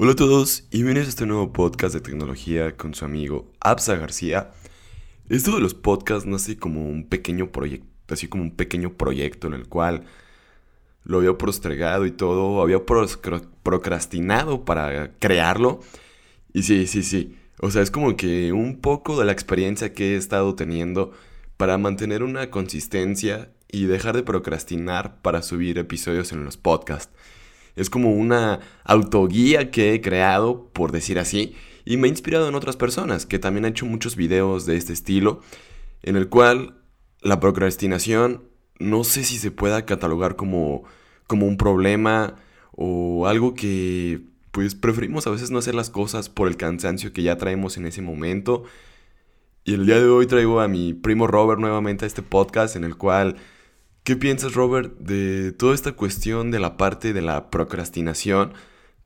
Hola a todos y bienvenidos a este nuevo podcast de tecnología con su amigo Absa García. Esto de los podcasts nace como un pequeño proyecto, así como un pequeño proyecto en el cual lo había postergado y todo, había procrastinado para crearlo. Y sí, sí, sí. O sea, es como que un poco de la experiencia que he estado teniendo para mantener una consistencia y dejar de procrastinar para subir episodios en los podcasts. Es como una autoguía que he creado, por decir así, y me ha inspirado en otras personas que también han hecho muchos videos de este estilo, en el cual la procrastinación no sé si se pueda catalogar como, como un problema o algo que pues preferimos a veces no hacer las cosas por el cansancio que ya traemos en ese momento. Y el día de hoy traigo a mi primo Robert nuevamente a este podcast en el cual ¿Qué piensas, Robert, de toda esta cuestión de la parte de la procrastinación?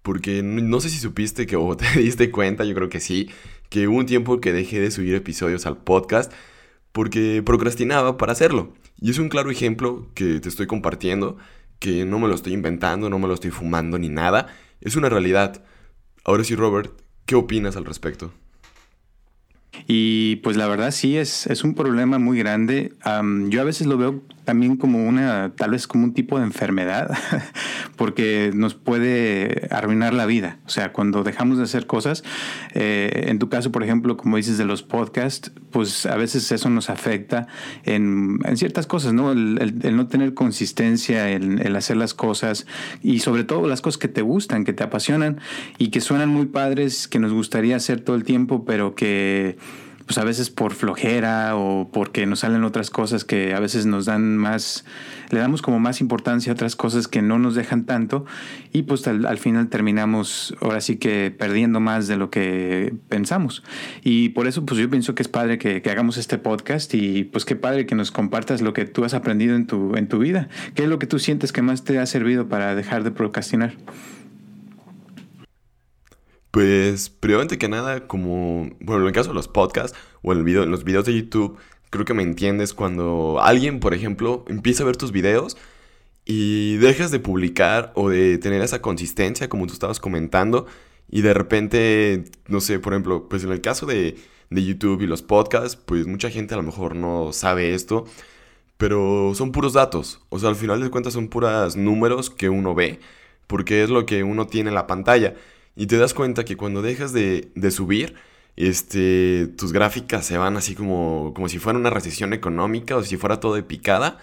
Porque no sé si supiste que o te diste cuenta, yo creo que sí, que hubo un tiempo que dejé de subir episodios al podcast porque procrastinaba para hacerlo. Y es un claro ejemplo que te estoy compartiendo, que no me lo estoy inventando, no me lo estoy fumando ni nada, es una realidad. Ahora sí, Robert, ¿qué opinas al respecto? Y pues la verdad sí es, es un problema muy grande. yo a veces lo veo también como una, tal vez como un tipo de enfermedad, porque nos puede arruinar la vida. O sea, cuando dejamos de hacer cosas, eh, en tu caso, por ejemplo, como dices de los podcasts, pues a veces eso nos afecta en, en ciertas cosas, ¿no? El, no tener consistencia, el, el, hacer las cosas y sobre todo las cosas que te gustan, que te apasionan y que suenan muy padres, que nos gustaría hacer todo el tiempo, pero que pues a veces por flojera o porque nos salen otras cosas que a veces nos dan más, le damos como más importancia a otras cosas que no nos dejan tanto y pues al, final terminamos ahora sí que perdiendo más de lo que pensamos. Y por eso pues yo pienso que es padre que, que, hagamos este podcast y pues qué padre que nos compartas lo que tú has aprendido en tu, en tu vida. ¿Qué es lo que tú sientes que más te ha servido para dejar de procrastinar? Pues, primeramente que nada, como, bueno, en el caso de los podcasts o en, el video, en los videos de YouTube, creo que me entiendes cuando alguien, por ejemplo, empieza a ver tus videos y dejas de publicar o de tener esa consistencia, como tú estabas comentando, y de repente, no sé, por ejemplo, pues en el caso de, de YouTube y los podcasts, pues mucha gente a lo mejor no sabe esto, pero son puros datos, o sea, al final de cuentas son puros números que uno ve, porque es lo que uno tiene en la pantalla. Y te das cuenta que cuando dejas de, subir, este, tus gráficas se van así como, como si fuera una recesión económica o si fuera todo de picada.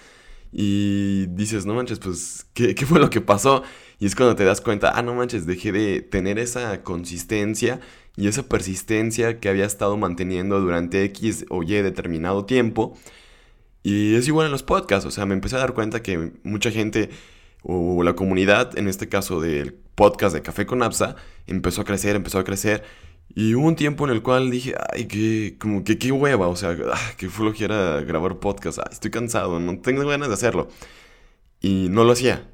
Y dices, no manches, pues, ¿qué, ¿qué, fue lo que pasó? Y es cuando te das cuenta, ah, no manches, dejé de tener esa consistencia y esa persistencia que había estado manteniendo durante X o Y determinado tiempo. Y es igual en los podcasts, o sea, me empecé a dar cuenta que mucha gente o la comunidad, en este caso del podcast de Café con Apsa, empezó a crecer, empezó a crecer. Y hubo un tiempo en el cual dije, ay, que, como que qué hueva, o sea, ah, que flojera grabar podcast, estoy cansado, no tengo ganas de hacerlo. Y no lo hacía,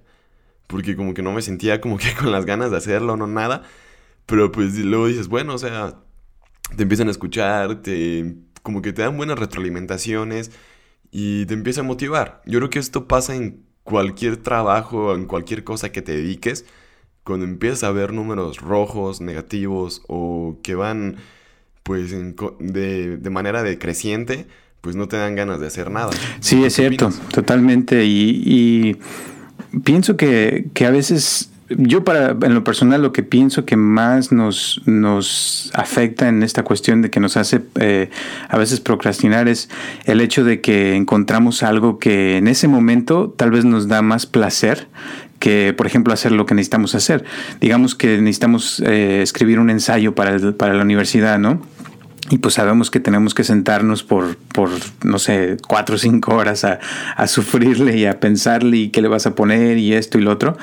porque como que no me sentía como que con las ganas de hacerlo, no nada. Pero pues luego dices, bueno, o sea, te empiezan a escuchar, te, como que te dan buenas retroalimentaciones y te empieza a motivar. Yo creo que esto pasa en cualquier trabajo, en cualquier cosa que te dediques, cuando empiezas a ver números rojos, negativos o que van pues de, de, manera decreciente, pues no te dan ganas de hacer nada. Sí, es cierto, totalmente. Y, y, pienso que, que a veces yo para en lo personal lo que pienso que más nos, nos afecta en esta cuestión de que nos hace eh, a veces procrastinar es el hecho de que encontramos algo que en ese momento tal vez nos da más placer que, por ejemplo, hacer lo que necesitamos hacer. Digamos que necesitamos eh, escribir un ensayo para, para la universidad, ¿no? Y pues sabemos que tenemos que sentarnos por, por no sé, cuatro o cinco horas a, a, sufrirle y a pensarle y qué le vas a poner y esto y lo otro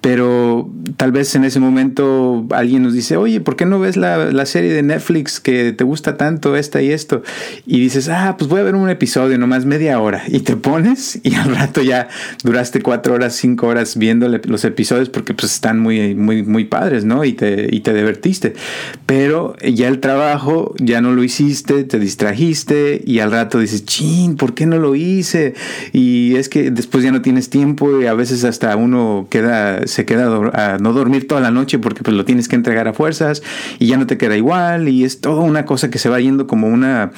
pero tal vez en ese momento alguien nos dice, oye, ¿por qué no ves la, la, serie de Netflix que te gusta tanto, esta y esto? Y dices, ah, pues voy a ver un episodio, nomás media hora. Y te pones y al rato ya duraste cuatro horas, cinco horas viendo los episodios porque pues están muy, muy, muy padres, ¿no? Y te, y te divertiste. Pero ya el trabajo ya no lo hiciste, te distrajiste y al rato dices, chin, ¿por qué no lo hice? Y es que después ya no tienes tiempo y a veces hasta uno queda se queda a no dormir toda la noche porque pues lo tienes que entregar a fuerzas y ya no te queda igual y es toda una cosa que se va yendo como una,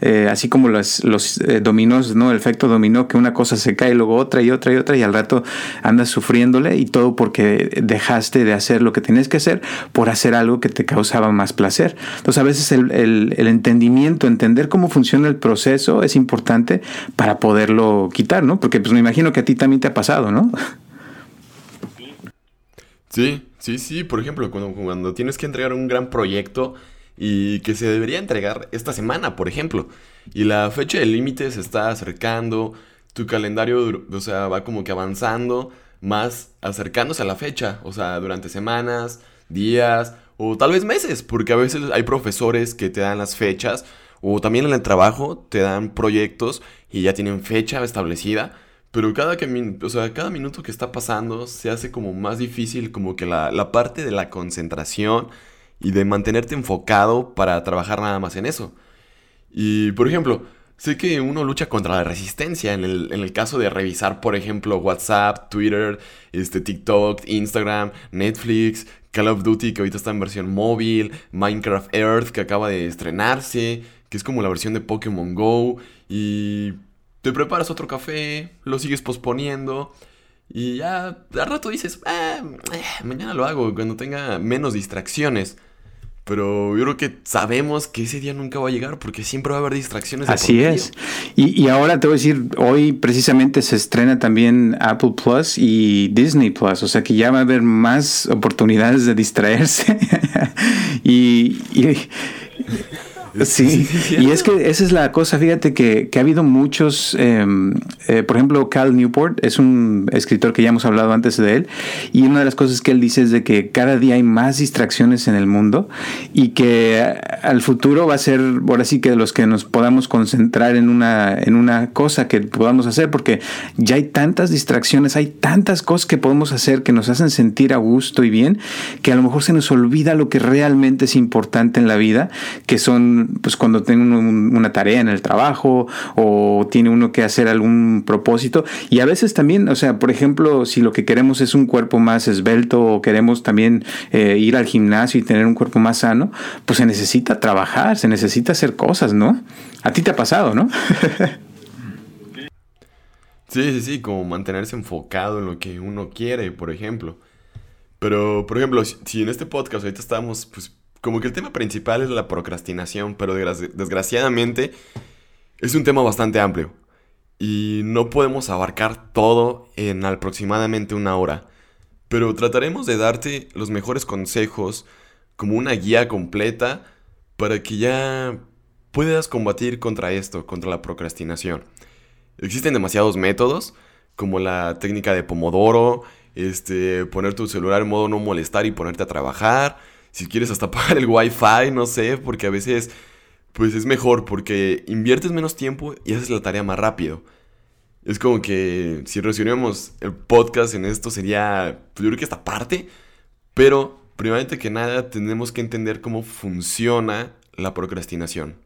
eh, así como los, los eh, dominós, ¿no? El efecto dominó, que una cosa se cae, luego otra y otra y otra y al rato andas sufriéndole y todo porque dejaste de hacer lo que tenías que hacer por hacer algo que te causaba más placer. Entonces a veces el, el entendimiento, entender cómo funciona el proceso es importante para poderlo quitar, ¿no? Porque pues me imagino que a ti también te ha pasado, ¿no? Sí, sí, sí. Por ejemplo, cuando, cuando tienes que entregar un gran proyecto y que se debería entregar esta semana, por ejemplo, y la fecha de límite se está acercando, tu calendario, o sea, va como que avanzando, más acercándose a la fecha, o sea, durante semanas, días o tal vez meses, porque a veces hay profesores que te dan las fechas o también en el trabajo te dan proyectos y ya tienen fecha establecida pero cada, o sea, cada minuto que está pasando se hace como más difícil como que la, la parte de la concentración y de mantenerte enfocado para trabajar nada más en eso. Y, por ejemplo, sé que uno lucha contra la resistencia en el, en el, caso de revisar, por ejemplo, WhatsApp, Twitter, este, TikTok, Instagram, Netflix, Call of Duty, que ahorita está en versión móvil, Minecraft Earth, que acaba de estrenarse, que es como la versión de Pokémon Go, y te preparas otro café, lo sigues posponiendo y ya al rato dices, ah, eh, mañana lo hago cuando tenga menos distracciones. Pero yo creo que sabemos que ese día nunca va a llegar porque siempre va a haber distracciones. Así es. Y, y, ahora te voy a decir, hoy precisamente se estrena también Apple Plus y Disney Plus, o sea que ya va a haber más oportunidades de distraerse. y, y Sí, y es que esa es la cosa, fíjate que, ha habido muchos, em, eh, por ejemplo, Cal Newport es un escritor que ya hemos hablado antes de él, y una de las cosas que él dice es de que cada día hay más distracciones en el mundo y que al futuro va a ser, ahora sí que de los que nos podamos concentrar en una, en una cosa que podamos hacer, porque ya hay tantas distracciones, hay tantas cosas que podemos hacer que nos hacen sentir a gusto y bien, que a lo mejor se nos olvida lo que realmente es importante en la vida, que son pues cuando tiene una tarea en el trabajo o tiene uno que hacer algún propósito. Y a veces también, o sea, por ejemplo, si lo que queremos es un cuerpo más esbelto o queremos también eh, ir al gimnasio y tener un cuerpo más sano, pues se necesita trabajar, se necesita hacer cosas, ¿no? A ti te ha pasado, ¿no? Sí, sí, sí, como mantenerse enfocado en lo que uno quiere, por ejemplo. Pero, por ejemplo, si, en este podcast ahorita estamos pues, como que el tema principal es la procrastinación, pero desgraciadamente es un tema bastante amplio. Y no podemos abarcar todo en aproximadamente una hora. Pero trataremos de darte los mejores consejos como una guía completa para que ya puedas combatir contra esto, contra la procrastinación. Existen demasiados métodos, como la técnica de Pomodoro, este, poner tu celular en modo no molestar y ponerte a trabajar, si quieres hasta pagar el wifi, no sé, porque a veces pues es mejor porque inviertes menos tiempo y haces la tarea más rápido. Es como que si resumiéramos el podcast en esto sería, pues yo creo que esta parte, pero primeramente que nada tenemos que entender cómo funciona la procrastinación.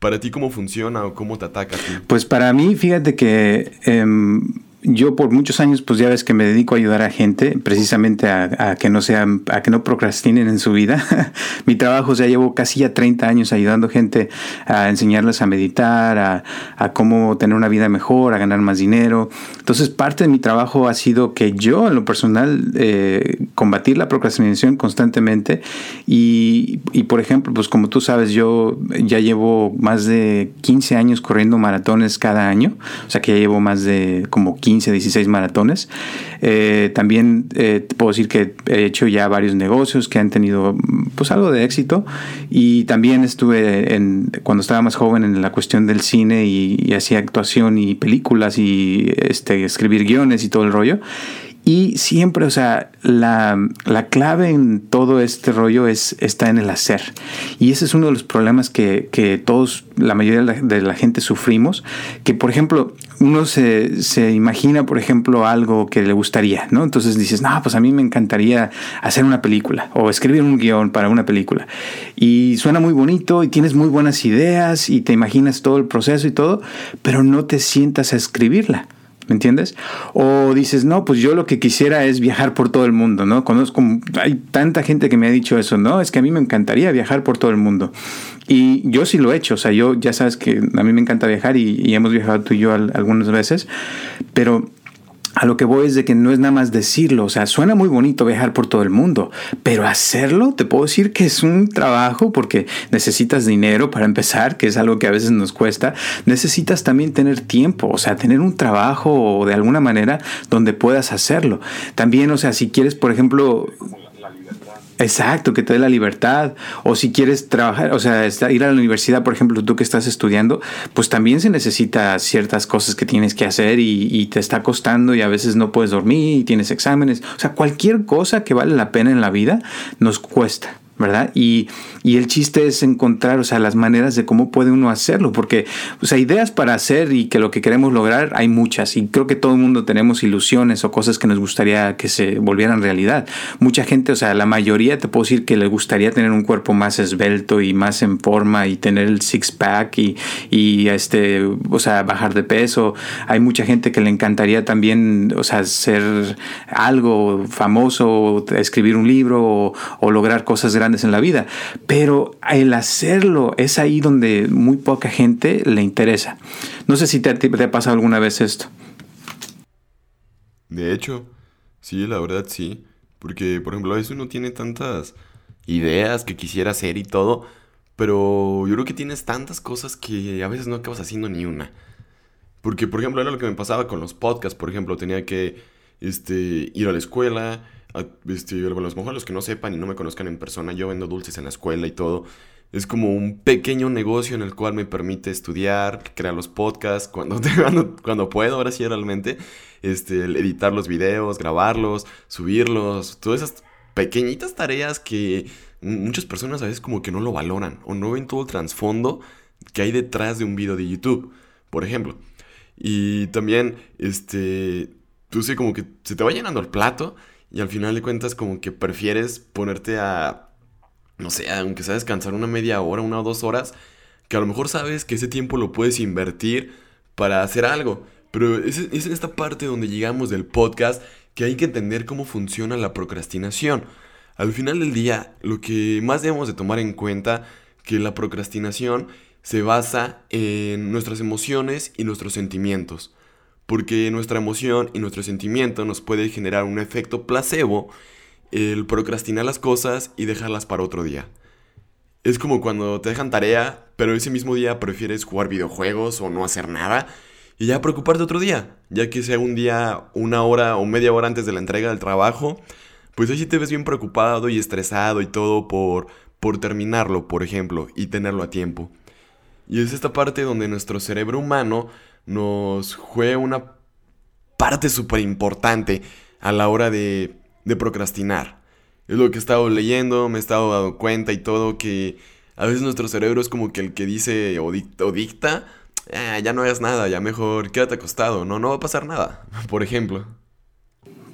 Para ti, ¿cómo funciona o cómo te ataca a ti? Pues para mí, fíjate que em, yo por muchos años, pues ya ves que me dedico a ayudar a gente, precisamente a, que no sean, a que no procrastinen en su vida. Mi trabajo, o sea, llevo casi ya 30 años ayudando gente a enseñarles a meditar, a, cómo tener una vida mejor, a ganar más dinero. Entonces, parte de mi trabajo ha sido que yo, en lo personal, eh, combatir la procrastinación constantemente. Y, y, por ejemplo, pues como tú sabes, yo ya llevo más de 15 años corriendo maratones cada año. O sea, que ya llevo más de como 15 15, 16 maratones. Eh, también eh, puedo decir que he hecho ya varios negocios que han tenido pues algo de éxito y también estuve en, cuando estaba más joven en la cuestión del cine y, y hacía actuación y películas y este, escribir guiones y todo el rollo. Y siempre, o sea, la, clave en todo este rollo es, está en el hacer. Y ese es uno de los problemas que, todos, la mayoría de la, gente sufrimos. Que, por ejemplo, uno se, se, imagina, por ejemplo, algo que le gustaría, ¿no? Entonces dices, no, pues a mí me encantaría hacer una película o escribir un guion para una película. Y suena muy bonito y tienes muy buenas ideas y te imaginas todo el proceso y todo, pero no te sientas a escribirla. ¿Me entiendes? O dices, no, pues yo lo que quisiera es viajar por todo el mundo, ¿no? Conozco, hay tanta gente que me ha dicho eso, ¿no? Es que a mí me encantaría viajar por todo el mundo. Y yo sí lo he hecho, o sea, yo ya sabes que a mí me encanta viajar y, hemos viajado tú y yo algunas veces, pero a lo que voy es de que no es nada más decirlo, o sea, suena muy bonito viajar por todo el mundo, pero hacerlo, te puedo decir que es un trabajo porque necesitas dinero para empezar, que es algo que a veces nos cuesta, necesitas también tener tiempo, o sea, tener un trabajo de alguna manera donde puedas hacerlo. También, o sea, si quieres, por ejemplo, Exacto, que te dé la libertad. O si quieres trabajar, o sea, ir a la universidad, por ejemplo, tú que estás estudiando, pues también se necesita ciertas cosas que tienes que hacer y, y, te está costando y a veces no puedes dormir y tienes exámenes. O sea, cualquier cosa que vale la pena en la vida nos cuesta. ¿Verdad? Y, el chiste es encontrar, o sea, las maneras de cómo puede uno hacerlo, porque, o sea, ideas para hacer y que lo que queremos lograr hay muchas, y creo que todo el mundo tenemos ilusiones o cosas que nos gustaría que se volvieran realidad. Mucha gente, o sea, la mayoría te puedo decir que le gustaría tener un cuerpo más esbelto y más en forma y tener el six-pack y, y, este, o sea, bajar de peso. Hay mucha gente que le encantaría también, o sea, ser algo famoso, escribir un libro o, o lograr cosas grandes en la vida, pero el hacerlo es ahí donde muy poca gente le interesa. No sé si te, te ha pasado alguna vez esto. De hecho, sí, la verdad sí, porque por ejemplo a veces uno tiene tantas ideas que quisiera hacer y todo, pero yo creo que tienes tantas cosas que a veces no acabas haciendo ni una. Porque, por ejemplo, era lo que me pasaba con los podcasts. Por ejemplo, tenía que este, ir a la escuela, este, bueno, los mejor los que no sepan y no me conozcan en persona, yo vendo dulces en la escuela y todo. Es como un pequeño negocio en el cual me permite estudiar, crear los podcasts cuando, cuando, puedo, ahora sí realmente, este, editar los videos, grabarlos, subirlos, todas esas pequeñitas tareas que muchas personas a veces como que no lo valoran o no ven todo el trasfondo que hay detrás de un video de YouTube, por ejemplo. Y también, este, tú sé como que se te va llenando el plato y al final de cuentas como que prefieres ponerte a, no sé, aunque sea descansar una media hora, una o dos horas, que a lo mejor sabes que ese tiempo lo puedes invertir para hacer algo. Pero es, es en esta parte donde llegamos del podcast que hay que entender cómo funciona la procrastinación. Al final del día, lo que más debemos de tomar en cuenta que la procrastinación se basa en nuestras emociones y nuestros sentimientos porque nuestra emoción y nuestro sentimiento nos puede generar un efecto placebo el procrastinar las cosas y dejarlas para otro día. Es como cuando te dejan tarea, pero ese mismo día prefieres jugar videojuegos o no hacer nada y ya preocuparte otro día, ya que sea un día, una hora o media hora antes de la entrega del trabajo, pues ahí sí te ves bien preocupado y estresado y todo por, por terminarlo, por ejemplo, y tenerlo a tiempo. Y es esta parte donde nuestro cerebro humano nos juega una parte súper importante a la hora de, de procrastinar. Es lo que he estado leyendo, me he estado dando cuenta y todo que a veces nuestro cerebro es como que el que dice o dicta, ah, ya no hagas nada, ya mejor quédate acostado, no, no va a pasar nada, por ejemplo.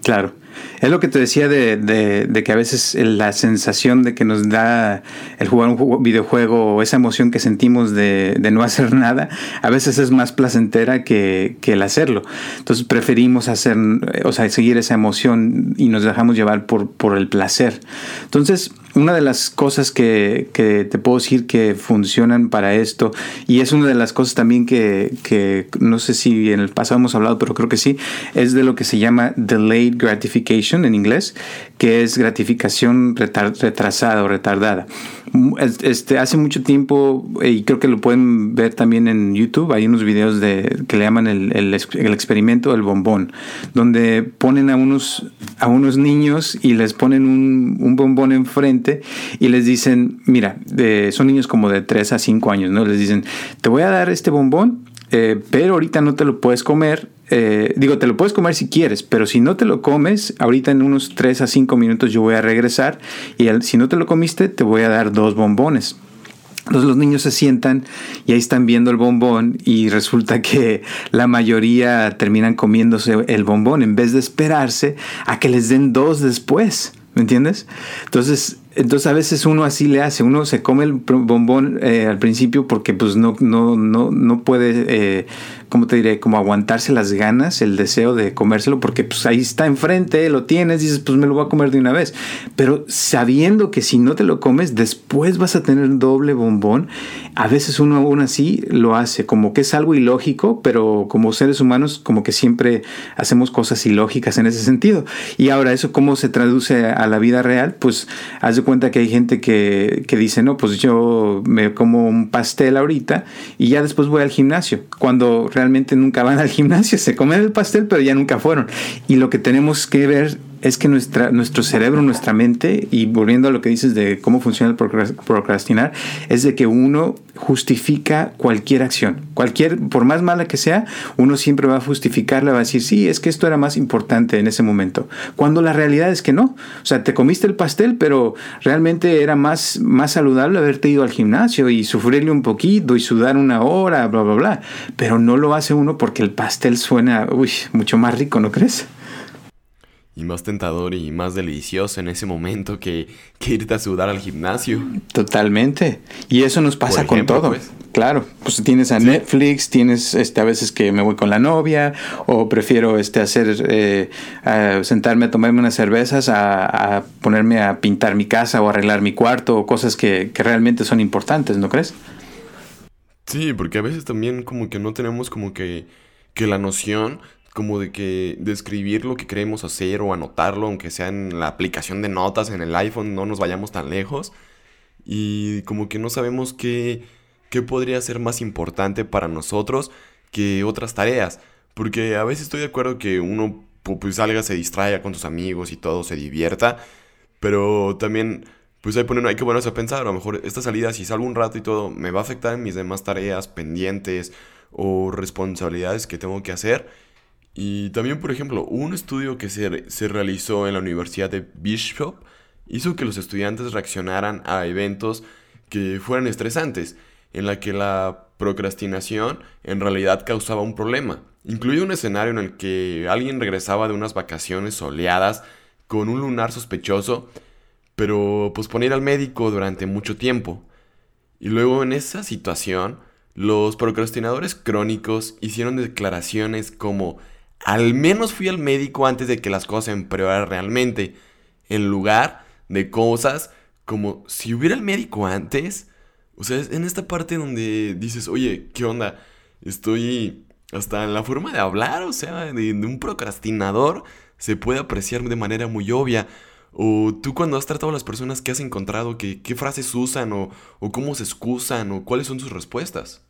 Claro. Es lo que te decía de, que a veces la sensación de que nos da el jugar un videojuego o esa emoción que sentimos de, no hacer nada, a veces es más placentera que, el hacerlo. Entonces preferimos hacer, o sea, seguir esa emoción y nos dejamos llevar por, por el placer. Entonces, una de las cosas que, te puedo decir que funcionan para esto, y es una de las cosas también que, no sé si en el pasado hemos hablado, pero creo que sí, es de lo que se llama gratification en inglés, que es gratificación retrasada o retardada. Este, hace mucho tiempo, y creo que lo pueden ver también en YouTube, hay unos videos de, que le llaman el, el, experimento del bombón, donde ponen a unos, a unos niños y les ponen un, un bombón enfrente y les dicen, mira, son niños como de 3 a 5 años, ¿no? Les dicen, te voy a dar este bombón, eh, pero ahorita no te lo puedes comer eh, digo, te lo puedes comer si quieres, pero si no te lo comes, ahorita en unos 3 a 5 minutos yo voy a regresar y si no te lo comiste, te voy a dar dos bombones. Entonces los niños se sientan y ahí están viendo el bombón y resulta que la mayoría terminan comiéndose el bombón en vez de esperarse a que les den dos después. ¿Me entiendes? Entonces entonces a veces uno así le hace, uno se come el bombón eh, al principio porque pues no, no, no, no puede, eh, ¿cómo te diré? Como aguantarse las ganas, el deseo de comérselo porque pues ahí está enfrente, lo tienes, dices pues me lo voy a comer de una vez. Pero sabiendo que si no te lo comes, después vas a tener doble bombón, a veces uno aún así lo hace, como que es algo ilógico, pero como seres humanos como que siempre hacemos cosas ilógicas en ese sentido. Y ahora eso cómo se traduce a la vida real, pues haz cuenta que hay gente que, que, dice, no, pues yo me como un pastel ahorita y ya después voy al gimnasio, cuando realmente nunca van al gimnasio, se comen el pastel pero ya nunca fueron. Y lo que tenemos que ver es que nuestra, nuestro cerebro, nuestra mente, y volviendo a lo que dices de cómo funciona el procrastinar, es de que uno justifica cualquier acción. Cualquier, por más mala que sea, uno siempre va a justificarla, va a decir, sí, es que esto era más importante en ese momento. Cuando la realidad es que no. O sea, te comiste el pastel, pero realmente era más, más saludable haberte ido al gimnasio y sufrirle un poquito y sudar una hora, bla, bla, bla. Pero no lo hace uno porque el pastel suena, uy, mucho más rico, ¿no crees? Y más tentador y más delicioso en ese momento que, irte a sudar al gimnasio. Totalmente. Y eso nos pasa con todo. Pues. Claro, pues tienes a Netflix, tienes este, a veces que me voy con la novia o prefiero este, hacer, eh, sentarme a tomarme unas cervezas, a, ponerme a pintar mi casa o arreglar mi cuarto o cosas que, que realmente son importantes, ¿no crees? Sí, porque a veces también como que no tenemos como que, que la noción como de que describir lo que queremos hacer o anotarlo, aunque sea en la aplicación de notas en el iPhone, no nos vayamos tan lejos. Y como que no sabemos qué, qué podría ser más importante para nosotros que otras tareas. Porque a veces estoy de acuerdo que uno pues salga, se distraiga con sus amigos y todo, se divierta. Pero también pues hay, poner, hay que ponerse a pensar, a lo mejor esta salida si salgo un rato y todo, me va a afectar en mis demás tareas pendientes o responsabilidades que tengo que hacer y también, por ejemplo, un estudio que se, se, realizó en la Universidad de Bishop hizo que los estudiantes reaccionaran a eventos que fueran estresantes, en la que la procrastinación en realidad causaba un problema, incluido un escenario en el que alguien regresaba de unas vacaciones soleadas con un lunar sospechoso, pero posponía ir al médico durante mucho tiempo. Y luego en esa situación, los procrastinadores crónicos hicieron declaraciones como al menos fui al médico antes de que las cosas empeoraran realmente. En lugar de cosas como si hubiera el médico antes. O sea, en esta parte donde dices, oye, ¿qué onda? Estoy hasta en la forma de hablar, o sea, de, un procrastinador se puede apreciar de manera muy obvia. O tú cuando has tratado a las personas que has encontrado, qué frases usan o, o cómo se excusan o cuáles son sus respuestas.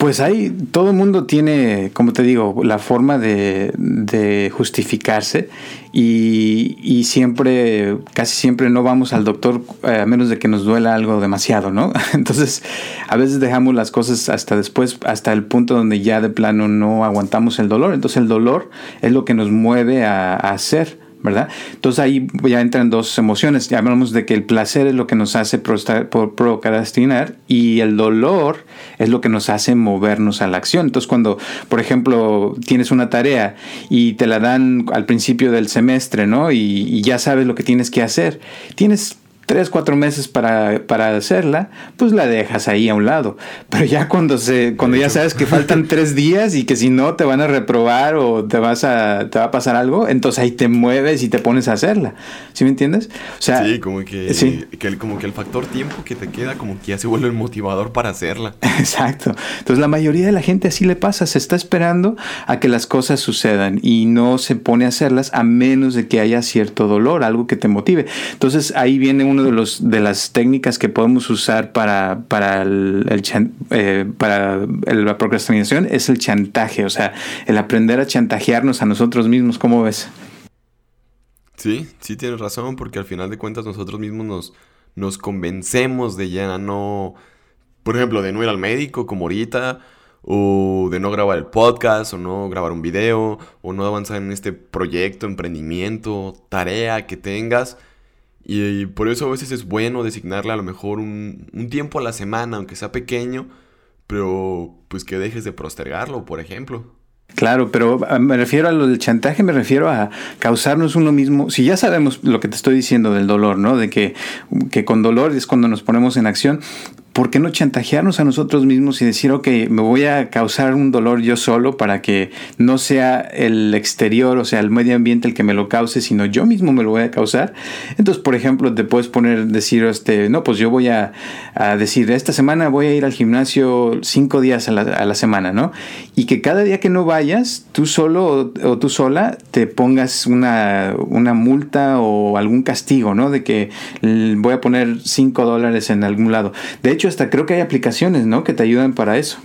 Pues ahí todo el mundo tiene, como te digo, la forma de, justificarse y, siempre, casi siempre no vamos al doctor eh, a menos de que nos duela algo demasiado, ¿no? Entonces, a veces dejamos las cosas hasta después, hasta el punto donde ya de plano no aguantamos el dolor. Entonces, el dolor es lo que nos mueve a hacer. ¿Verdad? Entonces ahí ya entran dos emociones. Ya hablamos de que el placer es lo que nos hace procrastinar y el dolor es lo que nos hace movernos a la acción. Entonces cuando, por ejemplo, tienes una tarea y te la dan al principio del semestre, ¿no? Y, y ya sabes lo que tienes que hacer, tienes tres, cuatro meses para, para, hacerla, pues la dejas ahí a un lado. Pero ya cuando se, cuando ya sabes que faltan tres días y que si no te van a reprobar o te vas a, te va a pasar algo, entonces ahí te mueves y te pones a hacerla. ¿Sí me entiendes? O sea, sí, como que, sí. que el, como que el factor tiempo que te queda, como que ya se vuelve el motivador para hacerla. Exacto. Entonces la mayoría de la gente así le pasa, se está esperando a que las cosas sucedan y no se pone a hacerlas a menos de que haya cierto dolor, algo que te motive. Entonces ahí viene de, los, de las técnicas que podemos usar para, para, el, eh, para la procrastinación es el chantaje, o sea, el aprender a chantajearnos a nosotros mismos. ¿Cómo ves? Sí, sí tienes razón, porque al final de cuentas nosotros mismos nos, nos convencemos de ya no, por ejemplo, de no ir al médico como ahorita, o de no grabar el podcast, o no grabar un video, o no avanzar en este proyecto, emprendimiento, tarea que tengas y, por eso a veces es bueno designarle a lo mejor un, tiempo a la semana, aunque sea pequeño, pero pues que dejes de postergarlo, por ejemplo. Claro, pero ah, me refiero a lo del chantaje, me refiero a causarnos uno mismo. Si ya sabemos lo que te estoy diciendo del dolor, ¿no? De que, que con dolor es cuando nos ponemos en acción, ¿por qué no chantajearnos a nosotros mismos y decir, ok, me voy a causar un dolor yo solo para que no sea el exterior, o sea, el medio ambiente el que me lo cause, sino yo mismo me lo voy a causar? Entonces, por ejemplo, te puedes poner, decir, este, no, pues yo voy a, decir, esta semana voy a ir al gimnasio cinco días a la, semana, ¿no? Y que cada día que no vayas, tú solo o, tú sola te pongas una, una multa o algún castigo, ¿no? De que voy a poner cinco dólares en algún lado. De hecho, hasta creo que hay aplicaciones, ¿no? Que te ayudan para eso.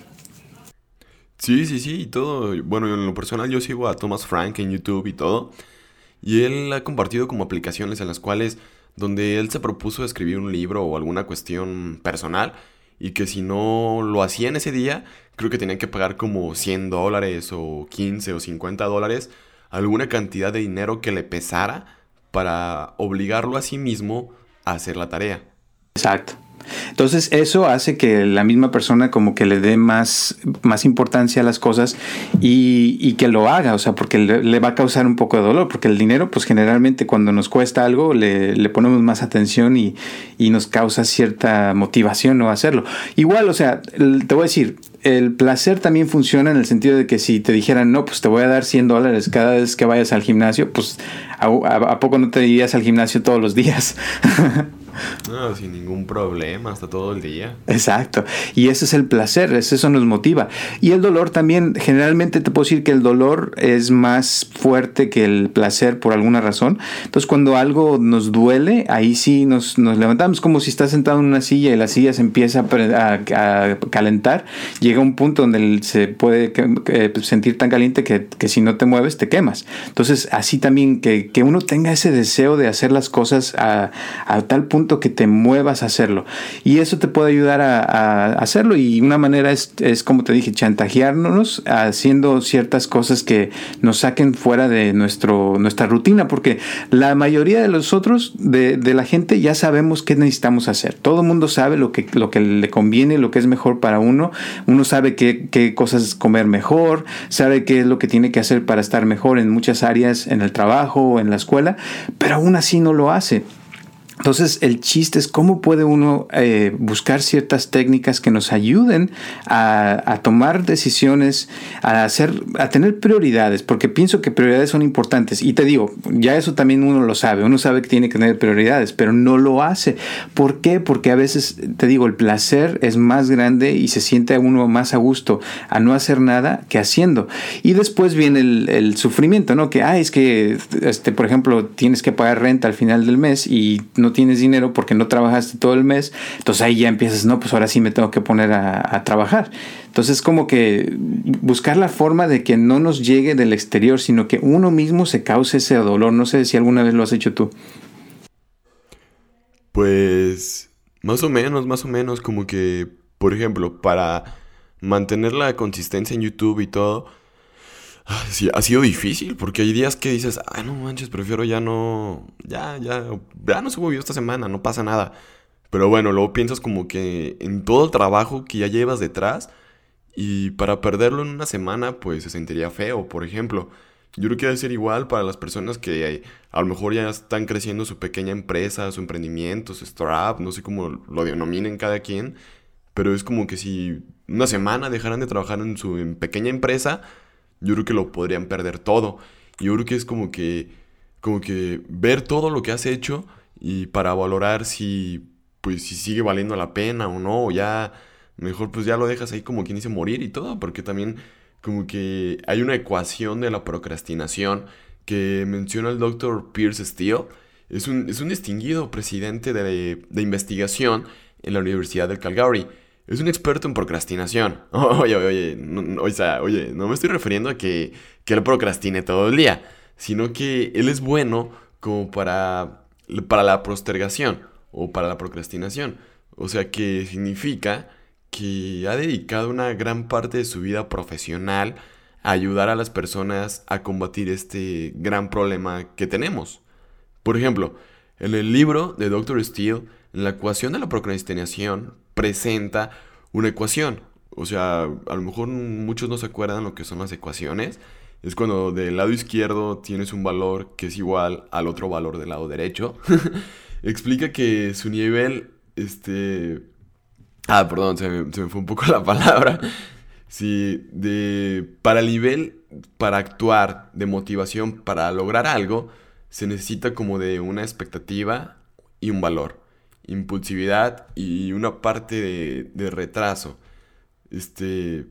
Sí, sí, sí, y todo. Bueno, en lo personal yo sigo a Thomas Frank en YouTube y todo. Y él ha compartido como aplicaciones en las cuales, donde él se propuso escribir un libro o alguna cuestión personal, y que si no lo hacía en ese día, creo que tenían que pagar como 100 dólares o 15 o 50 dólares, alguna cantidad de dinero que le pesara para obligarlo a sí mismo a hacer la tarea. Exacto. Entonces eso hace que la misma persona como que le dé más, más importancia a las cosas y, que lo haga, o sea, porque le, va a causar un poco de dolor, porque el dinero pues generalmente cuando nos cuesta algo le, ponemos más atención y, nos causa cierta motivación no hacerlo. Igual, o sea, te voy a decir, el placer también funciona en el sentido de que si te dijeran, no, pues te voy a dar 100 dólares cada vez que vayas al gimnasio, pues a, a poco no te irías al gimnasio todos los días. No, sin ningún problema, hasta todo el día. Exacto. Y ese es el placer, eso nos motiva. Y el dolor también, generalmente te puedo decir que el dolor es más fuerte que el placer por alguna razón. Entonces cuando algo nos duele, ahí sí nos, levantamos como si estás sentado en una silla y la silla se empieza a, calentar. Llega un punto donde se puede sentir tan caliente que, si no te mueves te quemas. Entonces así también que, uno tenga ese deseo de hacer las cosas a tal punto que te muevas a hacerlo. Y eso te puede ayudar a, hacerlo. Y una manera es, como te dije, chantajearnos haciendo ciertas cosas que nos saquen fuera de nuestro, nuestra rutina. Porque la mayoría de los otros, de, de la gente, ya sabemos qué necesitamos hacer. Todo el mundo sabe lo que, lo que le conviene, lo que es mejor para uno. Uno sabe qué, qué cosas comer mejor, sabe qué es lo que tiene que hacer para estar mejor en muchas áreas, en el trabajo o en la escuela, pero aún así no lo hace. Entonces el chiste es cómo puede uno eh, buscar ciertas técnicas que nos ayuden a, tomar decisiones, a hacer, a tener prioridades, porque pienso que prioridades son importantes. Y te digo, ya eso también uno lo sabe, uno sabe que tiene que tener prioridades, pero no lo hace. ¿Por qué? Porque a veces, te digo, el placer es más grande y se siente uno más a gusto a no hacer nada que haciendo. Y después viene el, sufrimiento, ¿no? Que, ah, es que, este, por ejemplo, tienes que pagar renta al final del mes y no tienes dinero porque no trabajaste todo el mes, entonces ahí ya empiezas, no, pues ahora sí me tengo que poner a, trabajar. Entonces como que buscar la forma de que no nos llegue del exterior, sino que uno mismo se cause ese dolor. No sé si alguna vez lo has hecho tú. Pues más o menos, más o menos, como que, por ejemplo, para mantener la consistencia en YouTube y todo, sí, ha sido difícil porque hay días que dices, ah, no manches, prefiero ya no, ya, ya, ya no subo video esta semana, no pasa nada. Pero bueno, luego piensas como que en todo el trabajo que ya llevas detrás y para perderlo en una semana, pues se sentiría feo, por ejemplo. Yo creo que debe ser igual para las personas que a lo mejor ya están creciendo su pequeña empresa, su emprendimiento, su startup, no sé cómo lo denominen cada quien, pero es como que si una semana dejaran de trabajar en su pequeña empresa, yo creo que lo podrían perder todo. Yo creo que es como que, como que ver todo lo que has hecho y para valorar si, pues, si sigue valiendo la pena o no, o ya, mejor pues ya lo dejas ahí como quien dice morir y todo, porque también como que hay una ecuación de la procrastinación que menciona el doctor Pierce Steele. Es un, es un distinguido presidente de, de investigación en la Universidad del Calgary es un experto en procrastinación. Oye, oye, oye, no, o sea, oye, no me estoy refiriendo a que, que él procrastine todo el día, sino que él es bueno como para, para la postergación o para la procrastinación. O sea, que significa que ha dedicado una gran parte de su vida profesional a ayudar a las personas a combatir este gran problema que tenemos. Por ejemplo, en el libro de Dr. Steele, la ecuación de la procrastinación, presenta una ecuación. o sea, a lo mejor muchos no se acuerdan lo que son las ecuaciones. Es cuando del lado izquierdo tienes un valor que es igual al otro valor del lado derecho. Explica que su nivel, este... Ah, perdón, se me, se me fue un poco la palabra. Sí, de... Para el nivel, para actuar, de motivación, para lograr algo, se necesita como de una expectativa y un valor. Impulsividad y una parte de, retraso. Este,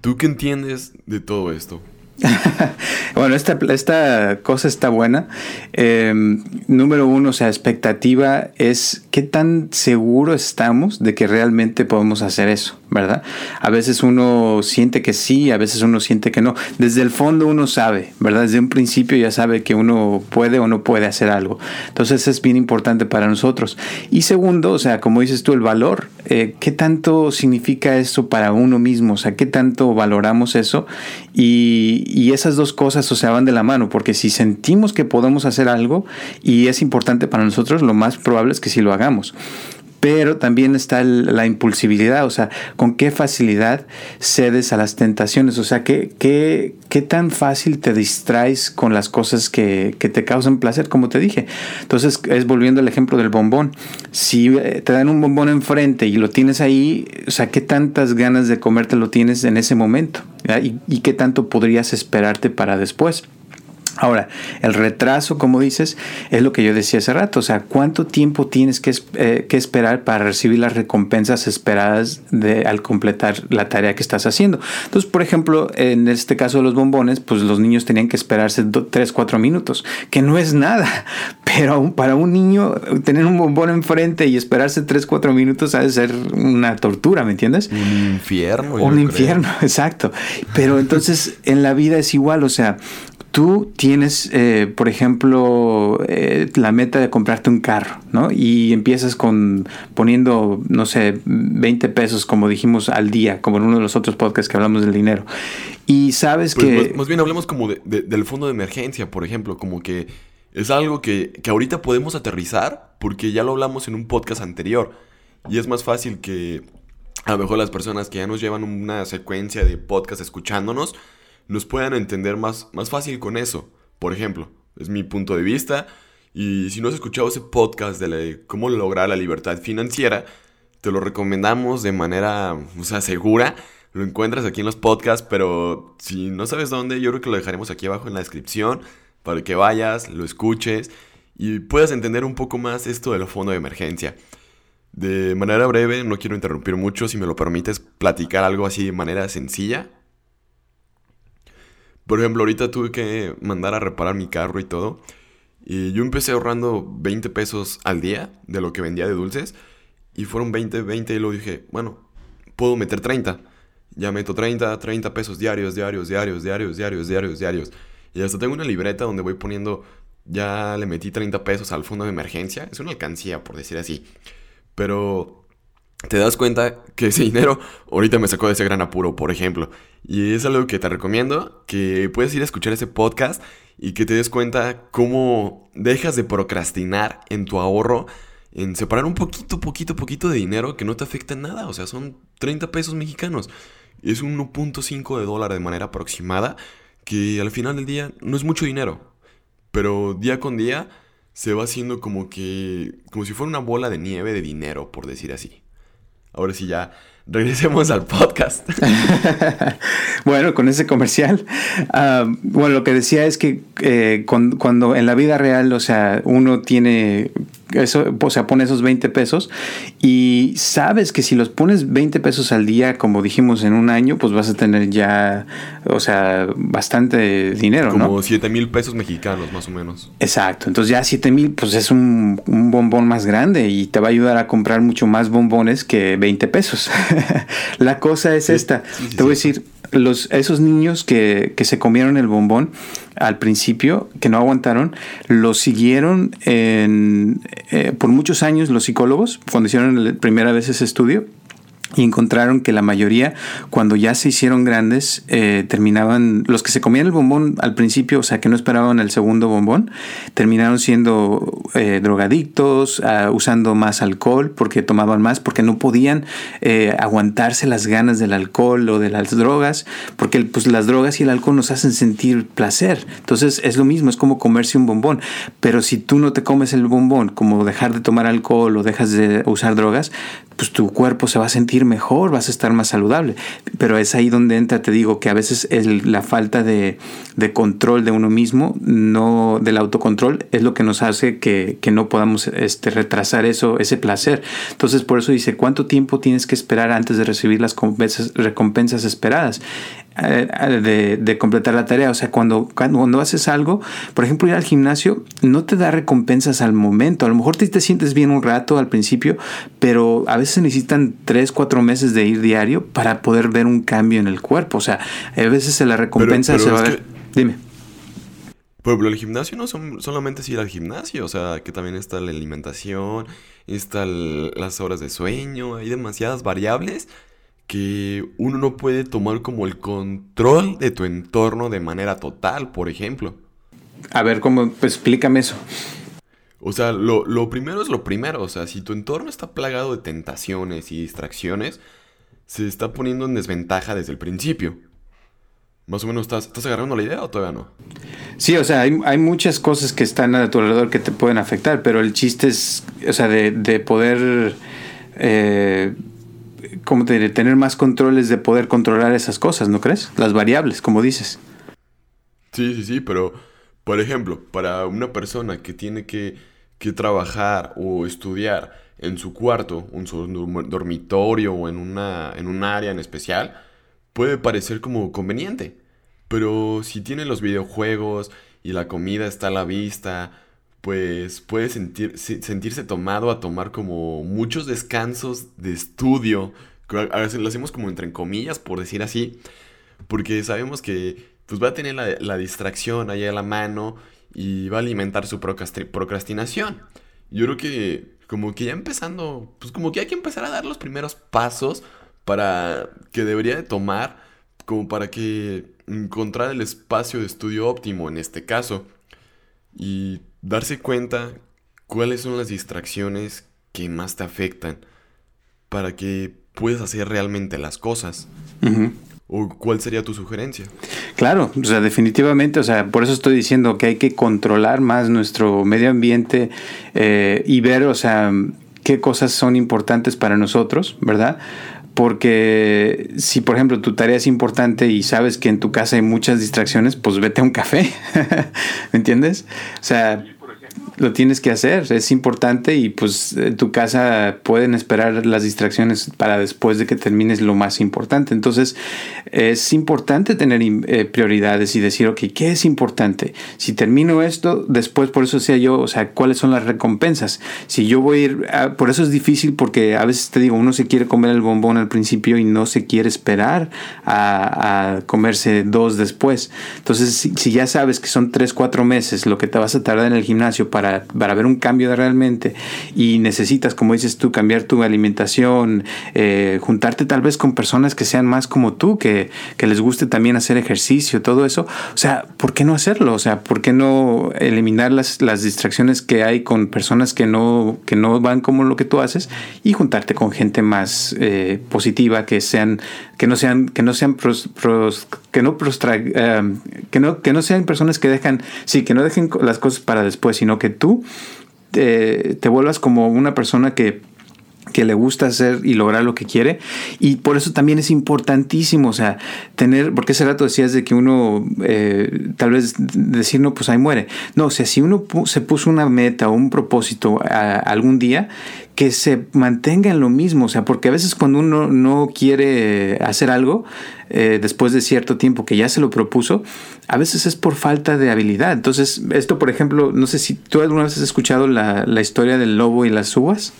¿tú qué entiendes de todo esto? bueno, esta, esta, cosa está buena. Em, número uno, o sea, expectativa es qué tan seguro estamos de que realmente podemos hacer eso, ¿verdad? A veces uno siente que sí, a veces uno siente que no. Desde el fondo uno sabe, ¿verdad? Desde un principio ya sabe que uno puede o no puede hacer algo. Entonces es bien importante para nosotros. Y segundo, o sea, como dices tú, el valor. Eh, ¿Qué tanto significa eso para uno mismo? O sea, ¿qué tanto valoramos eso? Y, y esas dos cosas, o sea, van de la mano, porque si sentimos que podemos hacer algo y es importante para nosotros, lo más probable es que sí lo hagamos pero también está la impulsibilidad, o sea, con qué facilidad cedes a las tentaciones, o sea, qué, qué, qué tan fácil te distraes con las cosas que, que, te causan placer, como te dije. Entonces, es volviendo al ejemplo del bombón. Si eh, te dan un bombón enfrente y lo tienes ahí, o sea, qué tantas ganas de comerte lo tienes en ese momento y, y qué tanto podrías esperarte para después. Ahora, el retraso, como dices, es lo que yo decía hace rato. O sea, ¿cuánto tiempo tienes que, eh, esperar para recibir las recompensas esperadas de, al completar la tarea que estás haciendo? Entonces, por ejemplo, en este caso de los bombones, pues los niños tenían que esperarse 3, 4 minutos, que no es nada. Pero para un niño, tener un bombón enfrente y esperarse 3, 4 minutos ha de ser una tortura, ¿me entiendes? Un infierno. Un infierno, exacto. Pero entonces en la vida es igual, o sea, tú tienes, eh, por ejemplo, eh, la meta de comprarte un carro, ¿no? Y empiezas con poniendo, no sé, 20 pesos, como dijimos, al día, como en uno de los otros podcasts que hablamos del dinero. Y sabes pues que... Más, bien hablemos como del fondo de emergencia, por ejemplo, como que es algo que, que ahorita podemos aterrizar porque ya lo hablamos en un podcast anterior. Y es más fácil que a lo mejor las personas que ya nos llevan una secuencia de podcast escuchándonos, nos puedan entender más, más fácil con eso. Por ejemplo, es mi punto de vista. Y si no has escuchado ese podcast de cómo lograr la libertad financiera, te lo recomendamos de manera, o sea, segura. Lo encuentras aquí en los podcasts, pero si no sabes dónde, yo creo que lo dejaremos aquí abajo en la descripción para que vayas, lo escuches y puedas entender un poco más esto del fondo de emergencia. De manera breve, no quiero interrumpir mucho, si me lo permites, platicar algo así de manera sencilla por ejemplo, ahorita tuve que mandar a reparar mi carro y todo. Y yo empecé ahorrando 20 pesos al día de lo que vendía de dulces. Y fueron 20, 20 y luego dije, bueno, puedo meter 30. Ya meto 30, 30 pesos diarios, diarios, diarios, diarios, diarios, diarios, diarios. Y hasta tengo una libreta donde voy poniendo, ya le metí 30 pesos al fondo de emergencia. Es una alcancía, por decir así. Pero te das cuenta que ese dinero ahorita me sacó de ese gran apuro, por ejemplo. Y es algo que te recomiendo, que puedes ir a escuchar ese podcast y que te des cuenta cómo dejas de procrastinar en tu ahorro, en separar un poquito, poquito, poquito de dinero que no te afecta en nada. O sea, son 30 pesos mexicanos. Es un 1.5 de dólar de manera aproximada, que al final del día no es mucho dinero. Pero día con día se va haciendo como que, como si fuera una bola de nieve de dinero, por decir así. Ahora sí ya regresemos al podcast. bueno, con ese comercial. Ah, bueno, lo que decía es que eh, cuando, en la vida real, o sea, uno tiene eso, o sea, pone esos 20 pesos y sabes que si los pones 20 pesos al día, como dijimos en un año, pues vas a tener ya, o sea, bastante dinero, como ¿no? 7 mil pesos mexicanos, más o menos. Exacto, entonces ya 7 mil, pues es un, un bombón más grande y te va a ayudar a comprar mucho más bombones que 20 pesos. la cosa es esta. Te voy a decir, los, esos niños que, se comieron el bombón al principio, que no aguantaron, lo siguieron en, eh, por muchos años los psicólogos, cuando hicieron la primera vez ese estudio, y encontraron que la mayoría, cuando ya se hicieron grandes, eh, terminaban, los que se comían el bombón al principio, o sea, que no esperaban el segundo bombón, terminaron siendo eh, drogadictos, ah, usando más alcohol porque tomaban más, porque no podían eh, aguantarse las ganas del alcohol o de las drogas, porque pues, las drogas y el alcohol nos hacen sentir placer. Entonces es lo mismo, es como comerse un bombón. Pero si tú no te comes el bombón, como dejar de tomar alcohol o dejas de usar drogas, pues tu cuerpo se va a sentir mejor, vas a estar más saludable. Pero es ahí donde entra, te digo, que a veces la falta de, control de uno mismo, no del autocontrol, es lo que nos hace que, no podamos este, retrasar eso, ese placer. Entonces, por eso dice, ¿cuánto tiempo tienes que esperar antes de recibir las recompensas esperadas? De, completar la tarea. O sea, cuando, cuando, haces algo, por ejemplo, ir al gimnasio, no te da recompensas al momento. A lo mejor te, te sientes bien un rato al principio, pero a veces necesitan 3, 4 meses de ir diario para poder ver un cambio en el cuerpo. O sea, a veces la recompensa se va a ver. Dime. Pero el gimnasio no son solamente es ir al gimnasio, o sea, que también está la alimentación, está las horas de sueño, hay demasiadas variables que uno no puede tomar como el control de tu entorno de manera total, por ejemplo. A ver, ¿cómo? Pues explícame eso. O sea, lo, primero es lo primero. O sea, si tu entorno está plagado de tentaciones y distracciones, se está poniendo en desventaja desde el principio. Más o menos, ¿estás, estás agarrando la idea o todavía no? Sí, o sea, hay, muchas cosas que están a tu alrededor que te pueden afectar, pero el chiste es, o sea, de, poder eh, como te tener más controles de poder controlar esas cosas, ¿no crees? Las variables, como dices. Sí, sí, sí, pero por ejemplo, para una persona que tiene que, que trabajar o estudiar en su cuarto, en su dormitorio o en, una, en un área en especial, puede parecer como conveniente. Pero si tiene los videojuegos y la comida está a la vista, pues puede sentir, sentirse tomado a tomar como muchos descansos de estudio. A veces lo hacemos como entre comillas, por decir así, porque sabemos que pues va a tener la, distracción ahí a la mano y va a alimentar su procrastinación. Yo creo que como que ya empezando, pues como que hay que empezar a dar los primeros pasos para que debería de tomar como para que encontrar el espacio de estudio óptimo en este caso y darse cuenta cuáles son las distracciones que más te afectan para que puedas hacer realmente las cosas. ¿O cuál sería tu sugerencia? Claro, o sea, definitivamente, o sea, por eso estoy diciendo que hay que controlar más nuestro medio ambiente eh, y ver, o sea, qué cosas son importantes para nosotros, ¿verdad? Porque si, por ejemplo, tu tarea es importante y sabes que en tu casa hay muchas distracciones, pues vete a un café, ¿me entiendes? O sea, lo tienes que hacer, es importante y pues en tu casa pueden esperar las distracciones para después de que termines lo más importante. Entonces es importante tener eh, prioridades y decir, ok, ¿qué es importante? Si termino esto, después por eso sea yo, o sea, ¿cuáles son las recompensas? Si yo voy a ir, por eso es difícil porque a veces te digo, uno se quiere comer el bombón al principio y no se quiere esperar a, comerse dos después. Entonces si, si ya sabes que son tres, cuatro meses lo que te vas a tardar en el gimnasio para para, ver un cambio realmente y necesitas, como dices tú, cambiar tu alimentación, eh, juntarte tal vez con personas que sean más como tú, que, les guste también hacer ejercicio, todo eso. O sea, ¿por qué no hacerlo? O sea, ¿por qué no eliminar las, las distracciones que hay con personas que no, que no van como lo que tú haces y juntarte con gente más eh, positiva, que sean, que no sean, que no sean que no, eh, que no, que no sean personas que dejan, sí, que no dejen las cosas para después, sino que tú te, vuelvas como una persona que que le gusta hacer y lograr lo que quiere. Y por eso también es importantísimo, o sea, tener, porque ese rato decías de que uno, eh, tal vez decir, no, pues ahí muere. No, o sea, si uno se puso una meta o un propósito algún día, que se mantenga en lo mismo, o sea, porque a veces cuando uno no quiere hacer algo, eh, después de cierto tiempo que ya se lo propuso, a veces es por falta de habilidad. Entonces, esto, por ejemplo, no sé si tú alguna vez has escuchado la, historia del lobo y las uvas.